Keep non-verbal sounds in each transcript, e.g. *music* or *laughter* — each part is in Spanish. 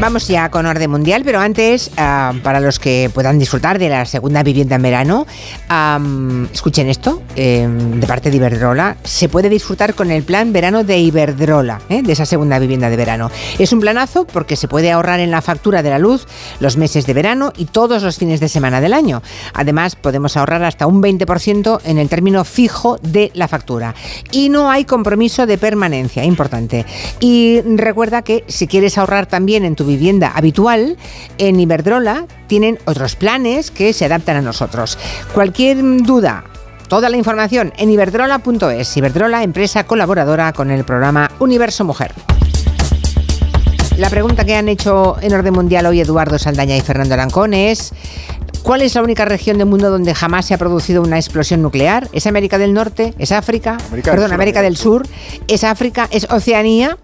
Vamos ya con orden mundial, pero antes, ah, para los que puedan disfrutar de la segunda vivienda en verano, am, escuchen esto, eh, de parte de Iberdrola, se puede disfrutar con el plan verano de Iberdrola, eh, de esa segunda vivienda de verano. Es un planazo porque se puede ahorrar en la factura de la luz los meses de verano y todos los fines de semana del año. Además, podemos ahorrar hasta un 20% en el término fijo de la factura. Y no hay compromiso de permanencia, importante. Y recuerda que si quieres ahorrar también en tu vivienda habitual, en Iberdrola tienen otros planes que se adaptan a nosotros. Cualquier duda, toda la información en iberdrola.es. Iberdrola, empresa colaboradora con el programa Universo Mujer. La pregunta que han hecho en orden mundial hoy Eduardo Saldaña y Fernando Arancón es ¿Cuál es la única región del mundo donde jamás se ha producido una explosión nuclear? ¿Es América del Norte? ¿Es África? América del Perdón, Sur, América del Sur. ¿Es África? ¿Es Oceanía?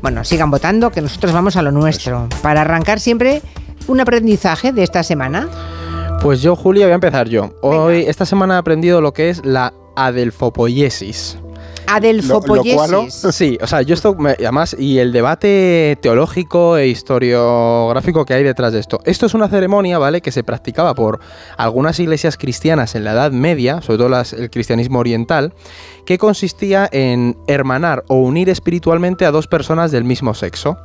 Bueno, sigan votando, que nosotros vamos a lo nuestro. Para arrancar siempre un aprendizaje de esta semana. Pues yo, Julia, voy a empezar yo. Hoy, esta semana he aprendido lo que es la adelfopoiesis. *laughs* Sí, o sea, yo esto, me- además, y el debate teológico e historiográfico que hay detrás de esto. Esto es una ceremonia, ¿vale?, que se practicaba por algunas iglesias cristianas en la Edad Media, sobre todo las- el cristianismo oriental, que consistía en hermanar o unir espiritualmente a dos personas del mismo sexo.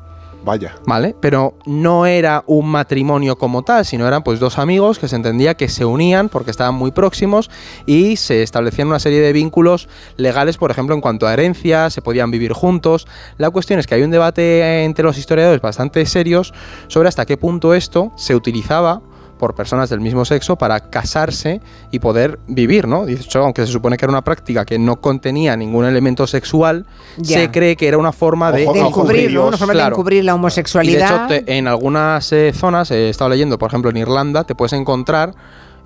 Vaya. ¿Vale? Pero no era un matrimonio como tal, sino eran pues dos amigos que se entendía que se unían porque estaban muy próximos y se establecían una serie de vínculos legales, por ejemplo, en cuanto a herencia, se podían vivir juntos. La cuestión es que hay un debate entre los historiadores bastante serios sobre hasta qué punto esto se utilizaba por personas del mismo sexo para casarse y poder vivir, ¿no? De hecho, aunque se supone que era una práctica que no contenía ningún elemento sexual, Ya. se cree que era una forma de, De encubrir, Una forma de encubrir la y de homosexualidad. hecho, te- en algunas eh, zonas, eh, he estado leyendo, por ejemplo, en Irlanda, te puedes encontrar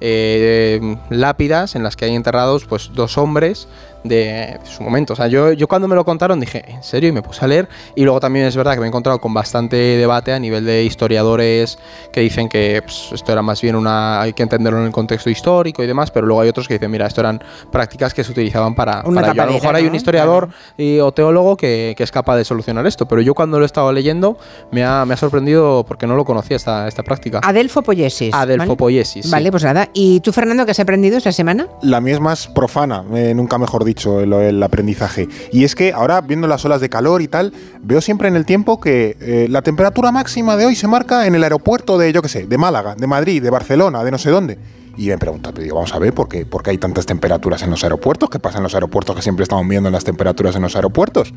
eh, lápidas en las que hay enterrados pues dos hombres de su momento. O sea, yo, yo cuando me lo contaron dije, ¿en serio? Y me puse a leer. Y luego también es verdad que me he encontrado con bastante debate a nivel de historiadores que dicen que pues, esto era más bien una. hay que entenderlo en el contexto histórico y demás, pero luego hay otros que dicen, mira, esto eran prácticas que se utilizaban para. Una para ello". a lo mejor hay un historiador y- o teólogo que, que es capaz de solucionar esto, pero yo cuando lo he estado leyendo me ha, me ha sorprendido porque no lo conocía esta, esta práctica. Adelfopoiesis. ¿vale? Adelfopoiesis. sí. Vale, pues nada. ¿Y tú, Fernando, qué has aprendido esta semana? La mía es más profana, eh, nunca mejor dicho, el, el aprendizaje. Y es que ahora, viendo las olas de calor y tal, veo siempre en el tiempo que eh, la temperatura máxima de hoy se marca en el aeropuerto de, yo qué sé, de Málaga, de Madrid, de Barcelona, de no sé dónde. Y me pregunto, pero digo, vamos a ver, ¿por qué, por qué hay tantas temperaturas en los aeropuertos? ¿Qué pasa en los aeropuertos que siempre estamos viendo en las temperaturas en los aeropuertos?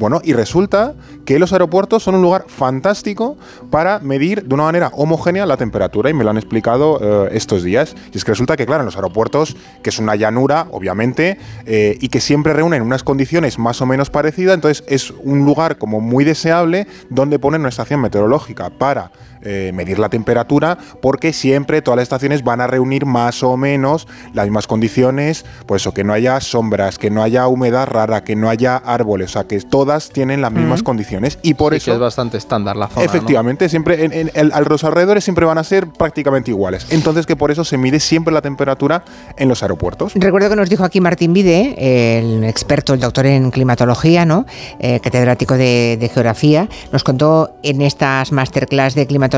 Bueno, y resulta que los aeropuertos son un lugar fantástico para medir de una manera homogénea la temperatura y me lo han explicado eh, estos días. Y es que resulta que, claro, en los aeropuertos, que es una llanura, obviamente, eh, y que siempre reúnen unas condiciones más o menos parecidas, entonces es un lugar como muy deseable donde ponen una estación meteorológica para eh, medir la temperatura, porque siempre todas las estaciones van a reunir más o menos las mismas condiciones, pues eso, que no haya sombras, que no haya humedad rara, que no haya árboles, o sea, que todas tienen las mismas condiciones y por Sí, eso... que es bastante estándar la zona. ¿no? Efectivamente, siempre en, en- el- a los alrededores siempre van a ser prácticamente iguales. Entonces que por eso se mide siempre la temperatura en los aeropuertos. Recuerdo que nos dijo aquí Martín Vide, el experto, el doctor en climatología, ¿no? Eh, catedrático de, de geografía, nos contó en estas masterclass de climatología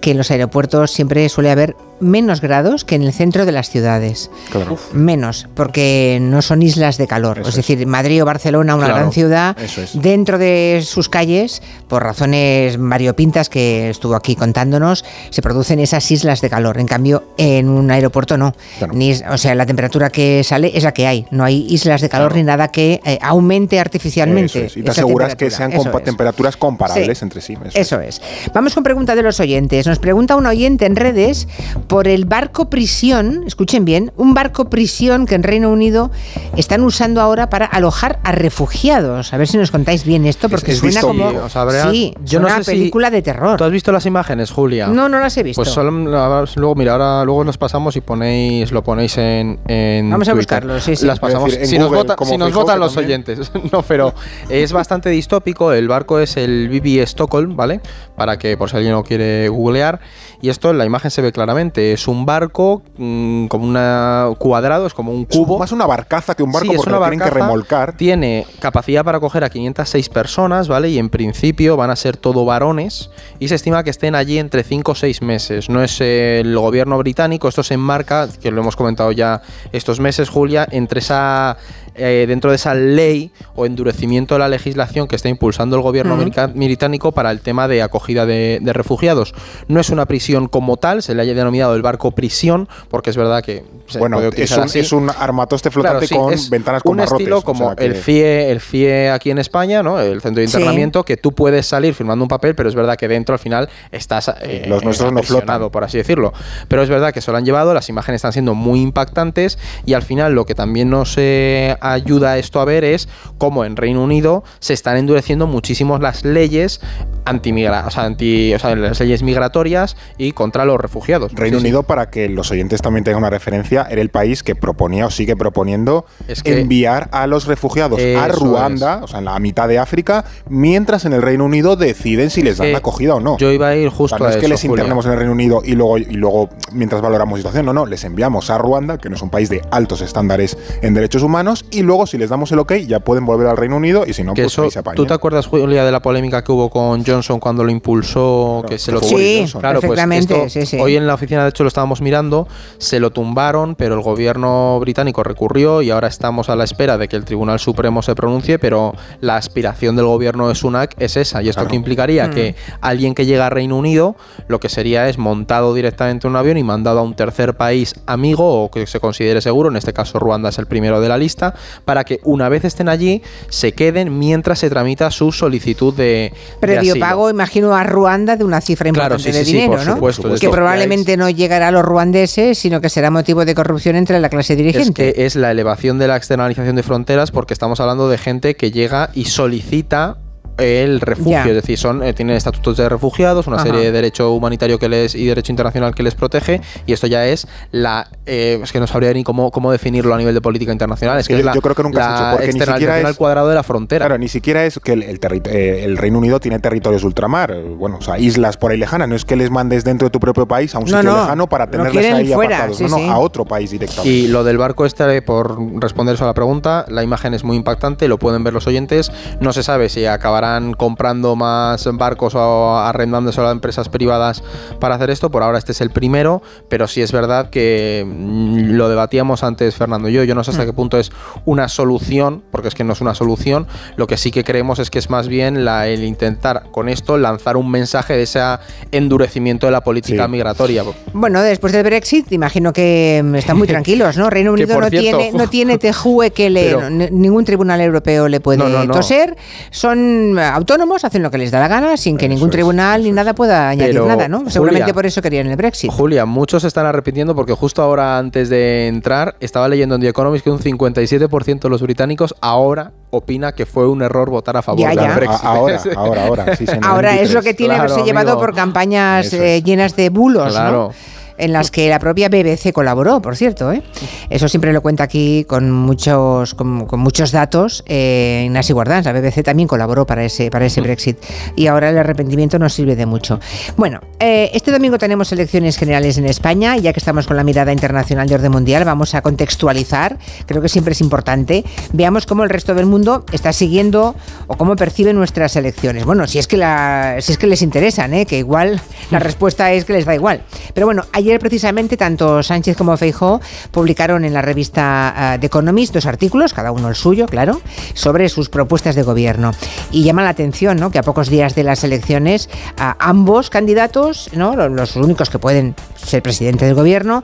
que en los aeropuertos siempre suele haber menos grados que en el centro de las ciudades. Claro. Menos, porque no son islas de calor. Eso es decir, Madrid o Barcelona, una Claro, gran ciudad, es. dentro de sus calles, por razones variopintas que estuvo aquí contándonos, se producen esas islas de calor. En cambio, en un aeropuerto no. Claro. Ni o sea, la temperatura que sale es la que hay. No hay islas de calor ni nada que eh, aumente artificialmente. Eso es. Y te aseguras que sean Eso compa- es. temperaturas comparables Sí. entre sí. Eso es. Eso es. Vamos con pregunta de los oyentes. Nos pregunta un oyente en redes por el barco prisión, escuchen bien, un barco prisión que en Reino Unido están usando ahora para alojar a refugiados. A ver si nos contáis bien esto, porque es suena como o sea, sí, yo no una sé si- película de terror. ¿Tú has visto las imágenes, Julia? No, no las he visto. Pues solo, luego, mira, ahora luego nos pasamos y ponéis, lo ponéis en, en Vamos a Twitter. buscarlo, sí, sí. Las pasamos. decir, si nos, vota- si nos votan los también. oyentes. *laughs* no, pero es bastante distópico. El barco es el BB Stockholm, ¿vale? Para que, por si alguien lo quiere googlear. Y esto en la imagen se ve claramente. Básicamente es un barco mm, como un cuadrado, es como un cubo. más una barcaza que un barco porque lo tienen que remolcar. Tiene capacidad para acoger a 506 personas, ¿vale? Y en principio van a ser todo varones y se estima que estén allí entre 5 o 6 meses. No es el gobierno británico, esto se enmarca, que lo hemos comentado ya estos meses, Julia, entre esa eh, dentro de esa ley o endurecimiento de la legislación que está impulsando el gobierno británico para el tema de acogida de, refugiados. No es una prisión como tal, se le haya denominado el barco prisión, porque es verdad que bueno, es un, es un, armatoste flotante con ventanas con un estilo como el CIE, el CIE aquí en España, ¿no? El centro de internamiento, que tú puedes salir firmando un papel, pero es verdad que dentro al final estás eh, los nuestros no flotan, por así decirlo. Pero es verdad que se lo han llevado, las imágenes están siendo muy impactantes y al final lo que también nos eh, ayuda esto a ver es cómo en Reino Unido se están endureciendo muchísimo las leyes anti, o sea, anti o sea, las leyes migratorias y contra los refugiados. Reino Unido, para que los oyentes también tengan una referencia, era el país que proponía o sigue proponiendo enviar a los refugiados a Ruanda, o sea, en la mitad de África, mientras en el Reino Unido deciden si les dan la acogida o no. Yo iba a ir justo no es que les internemos en el Reino Unido y luego, y luego, mientras valoramos situación, no, no, les enviamos a Ruanda, que no es un país de altos estándares en derechos humanos, y luego si les damos el ok, ya pueden volver al Reino Unido y si no, pues ahí se apañan. ¿Tú te acuerdas, Julia, de la polémica que hubo con Johnson cuando lo impulsó? que se lo sí, claro, pues esto, hoy en la oficina, de hecho, lo estábamos mirando, se lo tumbaron, pero el gobierno británico recurrió y ahora estamos a la espera de que el Tribunal Supremo se pronuncie, pero la aspiración del gobierno de Sunak es esa. Y esto que implicaría mm. que alguien que llega a Reino Unido, lo que sería es montado directamente en un avión y mandado a un tercer país amigo o que se considere seguro, en este caso Ruanda es el primero de la lista, para que una vez estén allí se queden mientras se tramita su solicitud de. Previo pago, imagino, a Ruanda de una cifra importante de dinero, ¿no? Supuesto, que probablemente no llegará a los ruandeses, sino que será motivo de corrupción entre la clase dirigente. Es que es la elevación de la externalización de fronteras, porque estamos hablando de gente que llega y solicita el refugio, es decir, son eh, tienen estatutos de refugiados, una serie de derecho humanitario que les y derecho internacional que les protege y esto ya es la eh, es que no sabría ni cómo, cómo definirlo a nivel de política internacional, es, que, es la, yo creo que nunca la porque ni siquiera es, cuadrado de la frontera. Claro, ni siquiera es que el, eh, el, Reino Unido tiene territorios ultramar, bueno, o sea, islas por ahí lejanas, no es que les mandes dentro de tu propio país a un sitio lejano para tenerles ahí apartados, no, no, a otro país directamente. Y lo del barco este, por responder eso a la pregunta, la imagen es muy impactante, lo pueden ver los oyentes, no se sabe si acabarán comprando más barcos o arrendándose a empresas privadas para hacer esto. Por ahora este es el primero, pero sí es verdad que mm, lo debatíamos antes Fernando y yo. Yo no sé hasta mm. qué punto es una solución, porque es que no es una solución. Lo que sí que creemos es que es más bien la, el intentar con esto lanzar un mensaje de ese endurecimiento de la política migratoria. Bueno, después del Brexit, imagino que mm, están muy *laughs* tranquilos, ¿no? Reino Unido no, tiene, no *laughs* tiene tejue que le, ningún tribunal europeo le puede toser. Son autónomos, hacen lo que les da la gana sin que ningún tribunal ni nada pueda añadir nada, ¿no? Seguramente por eso querían el Brexit. Julia, muchos se están arrepintiendo porque justo ahora antes de entrar estaba leyendo en The Economist que un 57% de los británicos ahora opina que fue un error votar a favor del Brexit. *laughs* ahora, ahora, ahora. ahora es lo que tiene haberse llevado por campañas eh, llenas de bulos, ¿no? En las que la propia BBC colaboró, por cierto. ¿eh? Eso siempre lo cuenta aquí con muchos, con, muchos datos eh, Ignacio Guardans. La BBC también colaboró para ese, para ese Brexit y ahora el arrepentimiento nos sirve de mucho. Bueno, eh, este domingo tenemos elecciones generales en España y ya que estamos con la mirada internacional de orden mundial, vamos a contextualizar, creo que siempre es importante, veamos cómo el resto del mundo está siguiendo o cómo percibe nuestras elecciones. Bueno, si es que, la, si es que les interesan, ¿eh? que igual la respuesta es que les da igual. Pero bueno, ayer precisamente tanto Sánchez como Feijó publicaron en la revista uh, The Economist dos artículos, cada uno el suyo, claro, sobre sus propuestas de gobierno. Y llama la atención ¿no? que a pocos días de las elecciones ambos candidatos, ¿no? los únicos que pueden ser presidente del gobierno,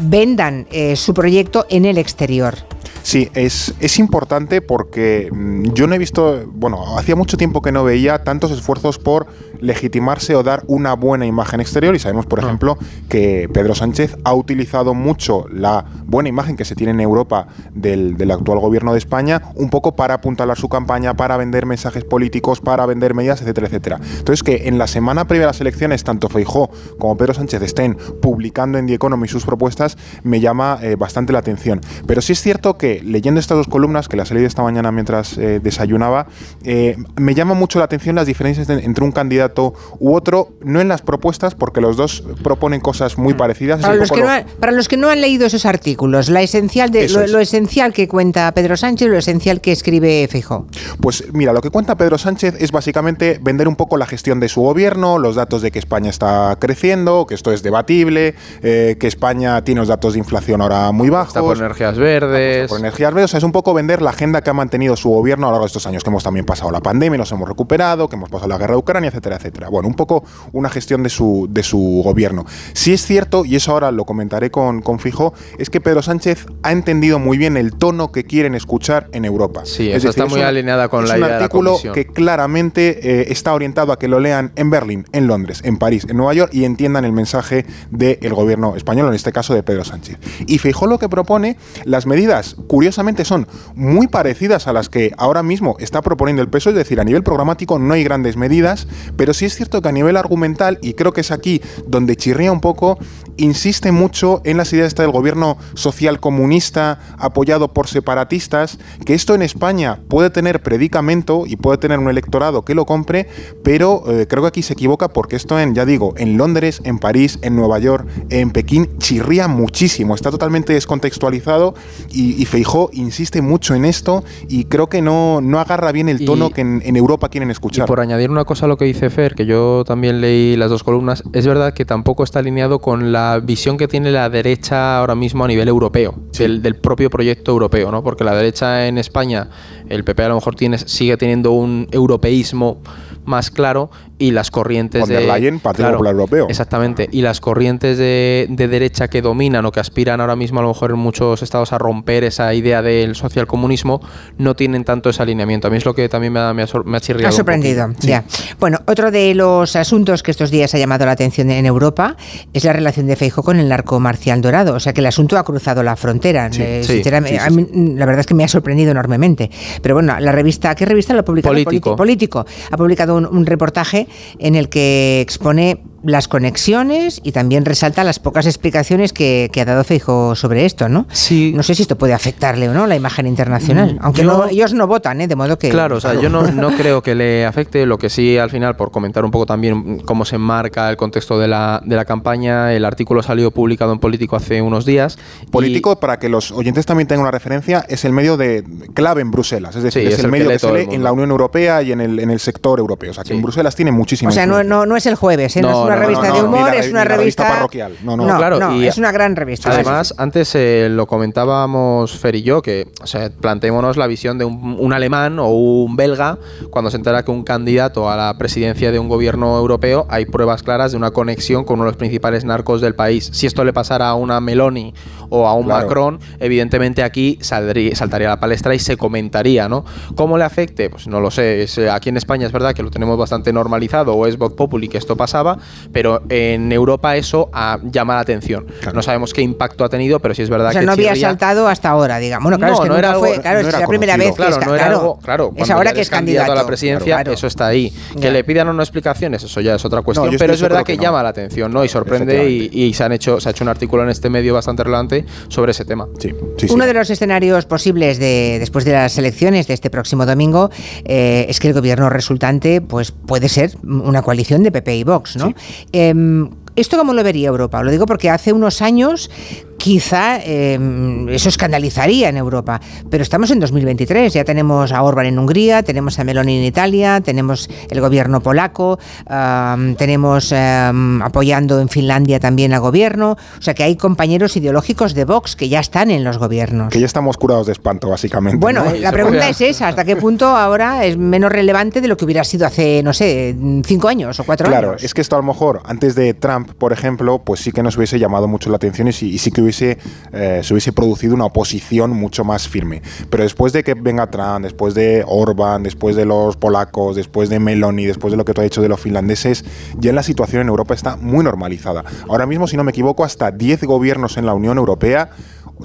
vendan eh, su proyecto en el exterior. Sí, es, es importante porque mm, yo no he visto, bueno, hacía mucho tiempo que no veía tantos esfuerzos por legitimarse o dar una buena imagen exterior y sabemos, por ah. ejemplo, que Pedro Sánchez ha utilizado mucho la buena imagen que se tiene en Europa del, actual gobierno de España un poco para apuntalar su campaña, para vender mensajes políticos, para vender medidas, etcétera, etcétera. Entonces, que en la semana previa a las elecciones, tanto Feijó como Pedro Sánchez estén publicando en The Economy sus propuestas, me llama eh, bastante la atención. Pero sí es cierto que leyendo estas dos columnas, que las he leído esta mañana mientras eh, desayunaba, eh, me llama mucho la atención las diferencias entre un candidato u otro, no en las propuestas, porque los dos proponen cosas muy parecidas. Para, los que, no han, para los que no han leído esos artículos, la esencial de, lo, esencial que cuenta Pedro Sánchez, lo esencial que escribe Feijó. Pues mira, lo que cuenta Pedro Sánchez es básicamente vender un poco la gestión de su gobierno, los datos de que España está creciendo, que esto es debatible, que España tiene los datos de inflación ahora muy bajos. Está por energías verdes. Por energías verdes, o sea, es un poco vender la agenda que ha mantenido su gobierno a lo largo de estos años, que hemos también pasado la pandemia, nos hemos recuperado, que hemos pasado la guerra de Ucrania, etcétera, etcétera. Bueno, un poco una gestión de su, de su gobierno. Si es cierto, y eso ahora lo comentaré con, con Fijo, es que Pedro Sánchez ha entendido muy bien el tono que quieren escuchar en Europa. Sí, eso está muy alineada con la idea de la artículo que claramente eh, está orientado a que lo lean en Berlín, en Londres, en París, en Nueva York y entiendan el mensaje del gobierno español, en este caso de Pedro Sánchez. Y Fijó lo que propone, las medidas, curiosamente, son muy parecidas a las que ahora mismo está proponiendo el peso, es decir, a nivel programático no hay grandes medidas, pero sí es cierto que a nivel argumental, y creo que es aquí donde chirría un poco, insiste mucho en las ideas del gobierno social comunista apoyado por separatistas, que esto en España puede tener predicamento y puede tener un electorado que lo compre, pero eh, creo que aquí se equivoca porque esto en, ya digo, en Londres, en París, en Nueva York, en Pekín, chirría muchísimo, está totalmente descontextualizado y, Feijó insiste mucho en esto y creo que no, no agarra bien el tono que en, Europa quieren escuchar. Y por añadir una cosa a lo que dice Fer, que yo también leí las dos columnas, es verdad que tampoco está alineado con la visión que tiene la derecha ahora mismo a nivel europeo, del, del, propio proyecto europeo, ¿no? Porque la derecha en España, el PP a lo mejor tiene, sigue teniendo un europeísmo más claro y las corrientes de Leyen, Partido Popular Europeo. Exactamente, y las corrientes de, derecha que dominan o que aspiran ahora mismo a lo mejor en muchos estados a romper esa idea del socialcomunismo no tienen tanto ese alineamiento. A mí es lo que también me ha, me ha, chirriado. Ha sorprendido, ya. Bueno, otro de los asuntos que estos días ha llamado la atención en Europa es la relación de Feijo con el narco marcial dorado, o sea que el asunto ha cruzado la frontera. Eh, sinceramente, la verdad es que me ha sorprendido enormemente. Pero bueno, la revista, ¿qué revista lo ha publicado? Político. Político. Ha publicado un reportaje en el que expone las conexiones y también resalta las pocas explicaciones que, ha dado Feijo sobre esto, ¿no? Sí. No sé si esto puede afectarle o no la imagen internacional, mm, aunque ellos no votan, ¿eh? de modo que... Claro, o sea, yo no, no, creo que le *laughs* afecte, lo que sí al final, por comentar un poco también cómo se enmarca el contexto de la, de la campaña, el artículo salió publicado en Político hace unos días. Político, para que los oyentes también tengan una referencia, es el medio de clave en Bruselas, es decir, es, el, medio que, se lee en la Unión Europea y en el, en el sector europeo, o sea, que en Bruselas tiene muchísimo... O sea, no, no, es el jueves, ¿eh? no, es una revista de humor, es una revista, parroquial. No, no, claro. y es una gran revista. Además, antes eh, lo comentábamos Fer y yo, que o sea, planteémonos la visión de un, alemán o un belga cuando se entera que un candidato a la presidencia de un gobierno europeo hay pruebas claras de una conexión con uno de los principales narcos del país. Si esto le pasara a una Meloni o a un Macron, evidentemente aquí saldría, saltaría a la palestra y se comentaría, ¿no? ¿Cómo le afecte? Pues no lo sé. Eh, aquí en España es verdad que lo tenemos bastante normalizado o es Vox Populi que esto pasaba, pero en Europa eso llama la atención. No sabemos qué impacto ha tenido, pero sí es verdad o sea, que no había saltado hasta ahora, digamos. Bueno, claro, es que no era fue, claro, es la primera vez claro, que no era algo, claro, es ahora que es candidato a la presidencia, eso está ahí. Que le pidan unas explicaciones, eso ya es otra cuestión, pero es verdad que, llama la atención, ¿no? Y sorprende y, se han hecho se ha hecho un artículo en este medio bastante relevante sobre ese tema. Sí, Uno de los escenarios posibles de después de las elecciones de este próximo domingo eh, es que el gobierno resultante pues puede ser una coalición de PP y Vox, ¿no? Em, ¿Esto cómo lo vería Europa? Lo digo porque hace unos años quizá em, eso escandalizaría en Europa. Pero estamos en 2023, ya tenemos a Orban en Hungría, tenemos a Meloni en Italia, tenemos el gobierno polaco, tenemos em, apoyando en Finlandia también al gobierno. O sea que hay compañeros ideológicos de Vox que ya están en los gobiernos. Que ya estamos curados de espanto, básicamente. Bueno, la pregunta es esa, ¿hasta qué punto ahora es menos relevante de lo que hubiera sido hace, no sé, cinco años o cuatro años? Claro, es que esto a lo mejor antes de Trump, por ejemplo, pues sí que nos hubiese llamado mucho la atención y sí, que hubiese, eh, se hubiese producido una oposición mucho más firme. Pero después de que venga Trump, después de Orban, después de los polacos, después de Meloni, después de lo que tú has dicho de los finlandeses, ya la situación en Europa está muy normalizada. Ahora mismo, si no me equivoco, hasta 10 gobiernos en la Unión Europea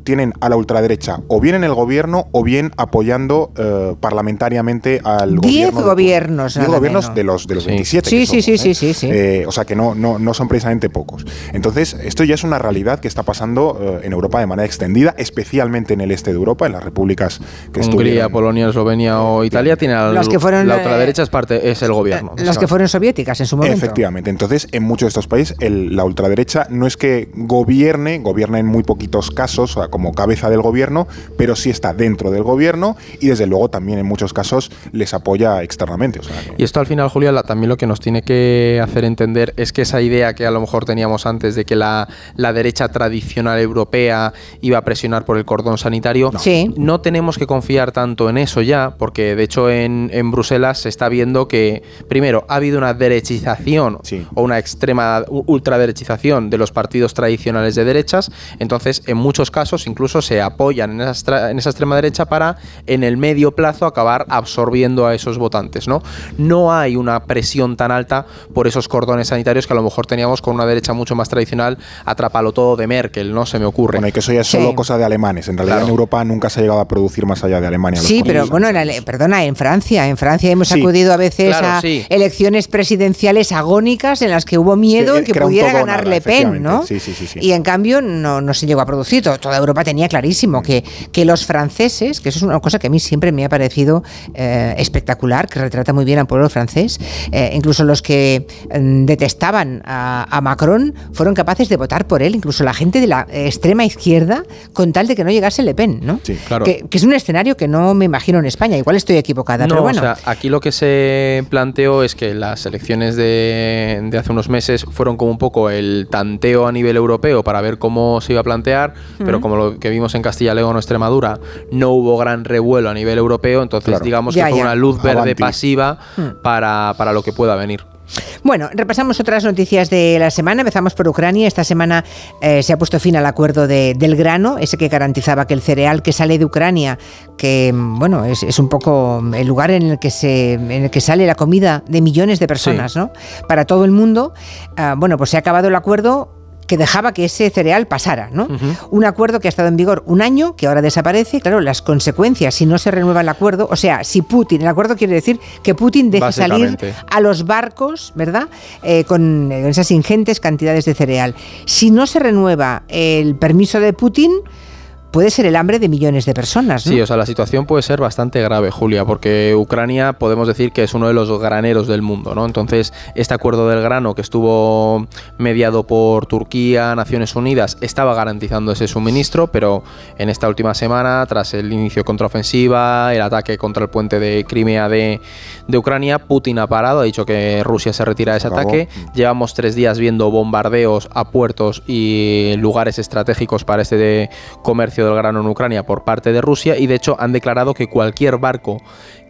tienen a la ultraderecha o bien en el gobierno o bien apoyando eh, parlamentariamente al Diez gobierno. gobiernos, Diez gobiernos menos. de los, de los Sí. 27. Sí, que sí, somos, sí, ¿eh? sí, sí, sí. Eh, o sea que no, no, no son precisamente pocos. Entonces, esto ya es una realidad que está pasando eh, en Europa de manera extendida, especialmente en el este de Europa, en las repúblicas que Hungría, Polonia, Eslovenia o Italia tiene al- Los que fueron, la eh, ultraderecha es parte es el gobierno. Las que fueron soviéticas en su momento. Efectivamente. Entonces, en muchos de estos países, el- la ultraderecha no es que gobierne, gobierna en muy poquitos casos, como cabeza del gobierno, pero sí está dentro del gobierno y, desde luego, también en muchos casos les apoya externamente. O sea, que- Y esto al final, Julia, la- también lo que nos tiene que hacer entender es que esa idea que a lo mejor teníamos antes de que la, la derecha tradicional europea iba a presionar por el cordón sanitario, No. Sí. no tenemos que confiar tanto en eso ya, porque de hecho en, en Bruselas se está viendo que, primero, ha habido una derechización Sí. o una extrema ultraderechización de los partidos tradicionales de derechas, entonces en muchos casos incluso se apoyan en esa, en esa extrema derecha para en el medio plazo acabar absorbiendo a esos votantes, ¿no? No hay una presión tan alta por esos cordones sanitarios que a lo mejor teníamos con una derecha mucho más tradicional, atrapalo todo de Merkel, ¿no? Se me ocurre. Bueno, y que eso ya es Sí. solo cosa de alemanes. En realidad, Claro. en Europa nunca se ha llegado a producir más allá de Alemania. los Sí, pero bueno, en sanitarios. Ale- perdona, en Francia, en Francia hemos Sí. acudido a veces Claro, a sí. elecciones presidenciales agónicas en las que hubo miedo Sí, en que pudiera todo ganar nada, Le Pen. ¿no? Sí, sí, sí, sí. Y en cambio no, no se llegó a producir. To- Toda Europa tenía clarísimo que, que los franceses, que eso es una cosa que a mí siempre me ha parecido eh, espectacular, que retrata muy bien al pueblo francés, eh, incluso los que mm, detestaban a, a Macron fueron capaces de votar por él, incluso la gente de la extrema izquierda, con tal de que no llegase Le Pen, ¿no? Sí, claro. Que, que es un escenario que no me imagino en España. Igual estoy equivocada, No, pero bueno. o sea, aquí lo que se planteó es que las elecciones de, de hace unos meses fueron como un poco el tanteo a nivel europeo para ver cómo se iba a plantear, pero como lo que vimos en Castilla León o Extremadura, no hubo gran revuelo a nivel europeo, entonces Claro. digamos Ya, que fue ya. una luz verde Avanti. pasiva Hmm. para, para lo que pueda venir. Bueno, repasamos otras noticias de la semana. Empezamos por Ucrania. Esta semana eh, se ha puesto fin al acuerdo de- del grano, ese que garantizaba que el cereal que sale de Ucrania, que mm, bueno, es, es un poco el lugar en el que se, en el que sale la comida de millones de personas, Sí. ¿no? Para todo el mundo. ah, bueno, pues se ha acabado el acuerdo que dejaba que ese cereal pasara, ¿no? Un acuerdo que ha estado en vigor un año, que ahora desaparece, claro, las consecuencias si no se renueva el acuerdo, o sea, si Putin, el acuerdo quiere decir que Putin deje salir a los barcos, ¿verdad? Eh, con eh, esas ingentes cantidades de cereal. Si no se renueva el permiso de Putin, puede ser el hambre de millones de personas. ¿no? Sí, o sea, la situación puede ser bastante grave, Julia, porque Ucrania podemos decir que es uno de los graneros del mundo, ¿no? Entonces, este acuerdo del grano que estuvo mediado por Turquía, Naciones Unidas, estaba garantizando ese suministro, pero en esta última semana, tras el inicio contraofensiva, el ataque contra el puente de Crimea de, de Ucrania, Putin ha parado, ha dicho que Rusia se retira de ese acabó. ataque. Llevamos tres días viendo bombardeos a puertos y lugares estratégicos para este de comercio del grano en Ucrania por parte de Rusia y de hecho han declarado que cualquier barco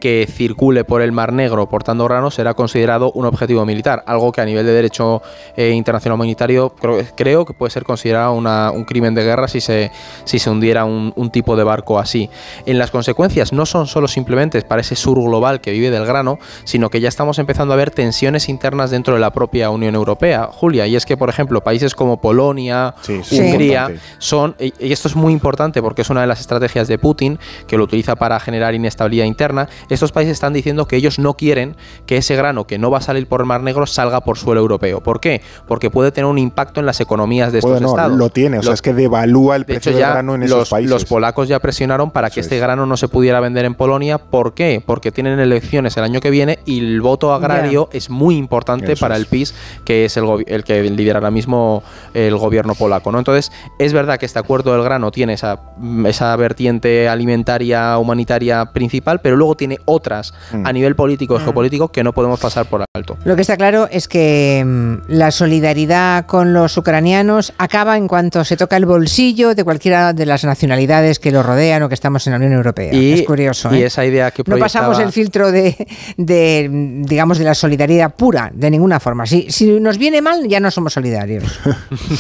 que circule por el Mar Negro portando grano será considerado un objetivo militar, algo que a nivel de derecho eh, internacional humanitario creo, creo que puede ser considerado una- un crimen de guerra si se, si se hundiera un, un tipo de barco así. En las consecuencias no son solo simplemente para ese sur global que vive del grano, sino que ya estamos empezando a ver tensiones internas dentro de la propia Unión Europea, Julia, y es que por ejemplo países como Polonia, Sí, sí, Hungría son, y esto es muy importante porque es una de las estrategias de Putin, que lo utiliza para generar inestabilidad interna, estos países están diciendo que ellos no quieren que ese grano que no va a salir por el Mar Negro salga por suelo europeo. ¿Por qué? Porque puede tener un impacto en las economías de estos Puede, no, estados. lo tiene, o sea, es que devalúa el de precio hecho, del grano en los, esos países. los polacos ya presionaron para que Eso este es. grano no se pudiera vender en Polonia. ¿Por qué? Porque tienen elecciones el año que viene y el voto agrario es muy importante Eso para es. el PIS, que es el, que lidera ahora mismo el gobierno polaco. ¿no? Entonces, es verdad que este acuerdo del grano tiene esa, esa vertiente alimentaria, humanitaria principal, pero luego tiene otras Mm. a nivel político y geopolítico que no podemos pasar por alto. Lo que está claro es que mm, la solidaridad con los ucranianos acaba en cuanto se toca el bolsillo de cualquiera de las nacionalidades que lo rodean o que estamos en la Unión Europea. Y, es curioso. y ¿eh? esa idea que No pasamos el filtro de, de, digamos, de la solidaridad pura, de ninguna forma. Si, si nos viene mal, ya no somos solidarios.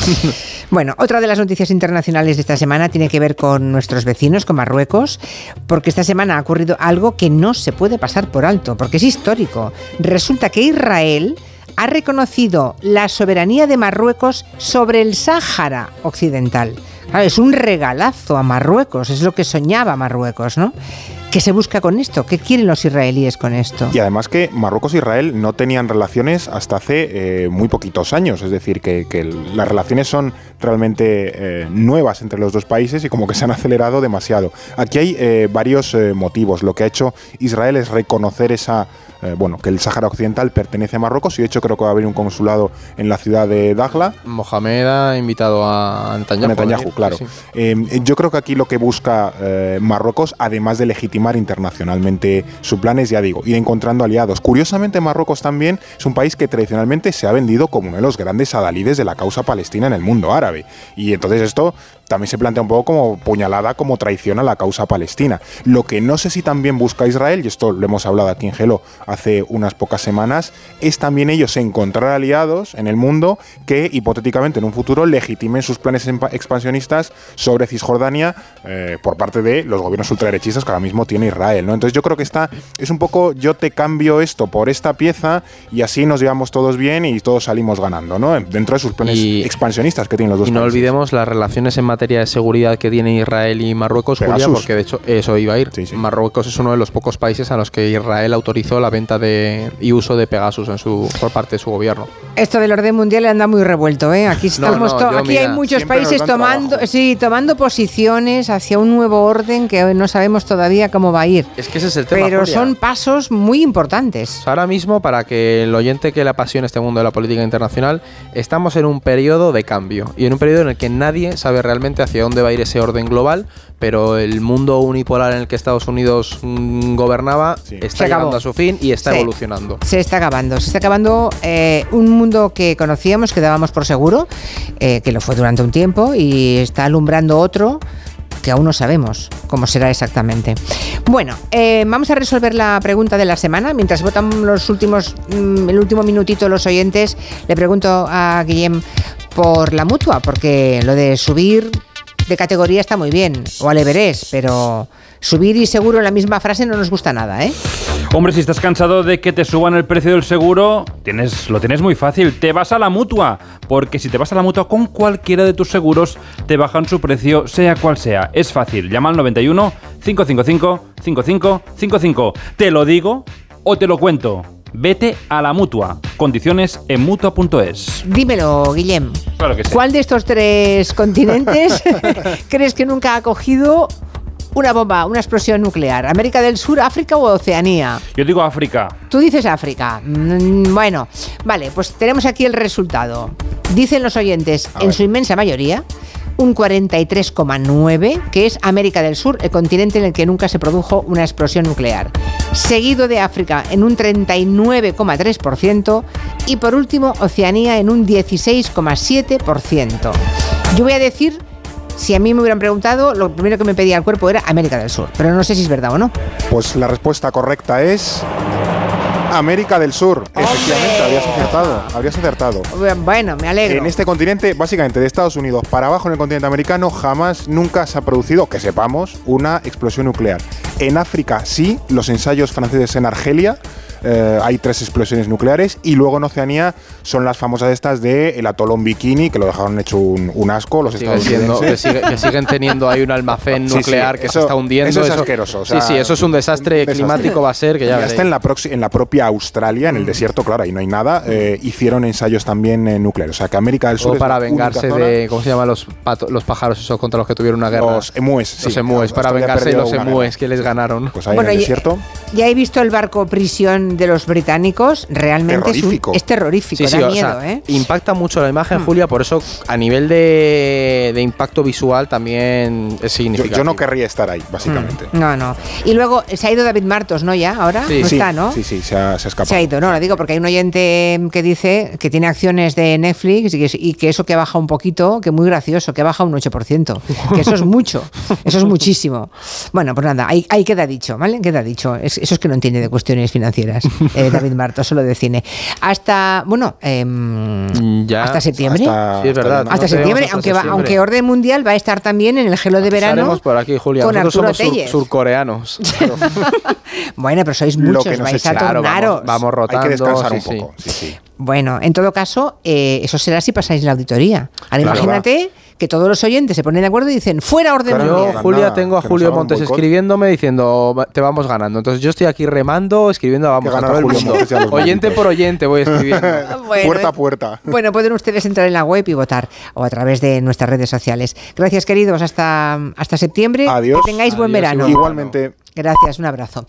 *laughs* bueno, otra de las noticias internacionales de esta semana tiene que ver con nuestros vecinos, con Marruecos, porque esta semana ha ocurrido algo que no se puede pasar por alto, porque es histórico. Resulta que Israel ha reconocido la soberanía de Marruecos sobre el Sáhara Occidental. Claro, es un regalazo a Marruecos, es lo que soñaba Marruecos, ¿no? ¿Qué se busca con esto? ¿Qué quieren los israelíes con esto? Y además que Marruecos e Israel no tenían relaciones hasta hace eh, muy poquitos años, es decir, que, que las relaciones son realmente eh, nuevas entre los dos países y como que se han acelerado demasiado. Aquí hay eh, varios eh, motivos. Lo que ha hecho Israel es reconocer esa eh, bueno, que el Sáhara Occidental pertenece a Marruecos y de hecho creo que va a haber un consulado en la ciudad de Dakhla. Mohamed ha invitado a Netanyahu. A claro. sí. Eh, yo creo que aquí lo que busca eh, Marruecos, además de legitimar internacionalmente su plan, es, ya digo, ir encontrando aliados. Curiosamente, Marruecos también es un país que tradicionalmente se ha vendido como uno de los grandes adalides de la causa palestina en el mundo árabe. Y entonces esto también se plantea un poco como puñalada, como traición a la causa palestina. Lo que no sé si también busca Israel, y esto lo hemos hablado aquí en Gelo hace unas pocas semanas, es también ellos encontrar aliados en el mundo que hipotéticamente en un futuro legitimen sus planes expansionistas sobre Cisjordania eh, por parte de los gobiernos ultraderechistas que ahora mismo tiene Israel. ¿no? Entonces yo creo que está, es un poco yo te cambio esto por esta pieza y así nos llevamos todos bien y todos salimos ganando, ¿no? Dentro de sus planes Y- expansionistas que tienen los dos Y no países. olvidemos las relaciones en materia de seguridad que tienen Israel y Marruecos, Julia, porque de hecho eso iba a ir. Sí, sí. Marruecos es uno de los pocos países a los que Israel autorizó la venta de y uso de Pegasus en su, por parte de su gobierno. Esto del orden mundial anda muy revuelto, ¿eh? Aquí, *laughs* estamos no, to- yo, aquí hay muchos países tomando, trabajo. sí, tomando posiciones hacia un nuevo orden que no sabemos todavía cómo va a ir. Es que ese es el tema. Pero Julia. son pasos muy importantes. Ahora mismo, para que el oyente que le apasione este mundo de la política internacional, estamos en un periodo de cambio y en un periodo en el que nadie sabe realmente hacia dónde va a ir ese orden global, pero el mundo unipolar en el que Estados Unidos mm, gobernaba Sí. está Se acabó. llegando a su fin y está Sí. evolucionando. Se está acabando, se está acabando eh, un mundo que conocíamos, que dábamos por seguro, eh, que lo fue durante un tiempo, y está alumbrando otro que aún no sabemos cómo será exactamente. Bueno, eh, vamos a resolver la pregunta de la semana. Mientras votan los últimos, mm, el último minutito los oyentes, le pregunto a Guillem por la mutua, porque lo de subir de categoría está muy bien, o al pero subir y seguro en la misma frase no nos gusta nada, ¿eh? Hombre, si estás cansado de que te suban el precio del seguro, tienes, lo tienes muy fácil. Te vas a la mutua. Porque si te vas a la mutua con cualquiera de tus seguros, te bajan su precio, sea cual sea. Es fácil. Llama al 91 555 5555. Te lo digo o te lo cuento. Vete a la mutua. Condiciones en mutua.es. Dímelo, Guillem. Claro que sí. ¿Cuál de estos tres *laughs* continentes *laughs* crees que nunca ha cogido una bomba, una explosión nuclear? ¿América del Sur, África o Oceanía? Yo digo África. Tú dices África. Mm, Bueno, vale, pues tenemos aquí el resultado. Dicen los oyentes, A en ver. su inmensa mayoría, un 43,9, que es América del Sur, el continente en el que nunca se produjo una explosión nuclear. Seguido de África en un 39,3% y por último Oceanía en un 16,7%. Yo voy a decir, si a mí me hubieran preguntado, lo primero que me pedía el cuerpo era América del Sur, pero no sé si es verdad o no. Pues la respuesta correcta es América del Sur. Efectivamente, habrías acertado. Habrías acertado. Bueno, me alegro. En este continente, básicamente de Estados Unidos para abajo en el continente americano, jamás, nunca se ha producido, que sepamos, una explosión nuclear. En África sí, los ensayos franceses en Argelia, eh, hay tres explosiones nucleares y luego en Oceanía son las famosas estas de el atolón Bikini, que lo dejaron hecho un, un asco los que, sigue- que siguen teniendo ahí un almacén *laughs* Sí, sí, nuclear que eso- se está hundiendo. eso es asqueroso, o sea, sí, sí, eso es un desastre un desastre. climático va a ser que ya Y veréis. hasta en la, en la propia Australia, en el desierto, claro, ahí no hay nada, eh, hicieron ensayos también eh, nucleares. O sea que América del Sur. O para vengarse de, ¿cómo se llaman los, pato- los pájaros esos contra los que tuvieron una guerra? Los emúes, sí. los emúes, para vengarse de los emúes que les ganaron. Pues ahí Bueno, en el desierto. Ya he visto el barco prisión de los británicos. Realmente es, un- Terrorífico. es terrorífico, Sí, sí, da o miedo, sea, ¿eh? impacta mucho la imagen, Julia, por eso a nivel de, de impacto visual también es significativo. yo no querría estar ahí, básicamente. No, no. Y luego se ha ido David Martos, ¿no? Ya, ahora. Sí. no sí, está, ¿no? sí, sí, se ha, se ha escapado. Se ha ido, no, lo digo porque hay un oyente que dice que tiene acciones de Netflix y que, y que eso que baja un poquito, que muy gracioso, que baja un 8%, que eso es mucho, *laughs* eso es muchísimo. Bueno, pues nada, ahí, ahí queda dicho, ¿vale? Queda dicho. Es- eso es que no entiende de cuestiones financieras, eh, *laughs* David Martos, solo de cine. Hasta, bueno, Mm, ya. hasta septiembre. Hasta- Sí, es verdad. Hasta No septiembre, hasta aunque, va- septiembre. aunque Orden Mundial va a estar también en el gelo de verano. Estaremos por aquí, Julia. con Nosotros Arturo somos sur- surcoreanos. Claro. *laughs* Bueno, pero sois Lo muchos, que nos vais a. Claro, tornaros. vamos, vamos rotando. Hay que descansar sí, un poco. Sí, sí. Bueno, en todo caso, eh, eso será si pasáis la auditoría. Ahora Claro. imagínate que todos los oyentes se ponen de acuerdo y dicen, fuera orden Claro, Yo, Julia, tengo a que Julio Montes escribiéndome diciendo "Va- te vamos ganando. Entonces yo estoy aquí remando, escribiendo vamos Que a todo el mundo. Oyente por oyente voy escribiendo. *laughs* Bueno, puerta a puerta. *laughs* Bueno, pueden ustedes entrar en la web y votar o a través de nuestras redes sociales. Gracias, queridos. Hasta, hasta septiembre. Adiós. Que tengáis buen verano. igual. Igualmente. Gracias, un abrazo.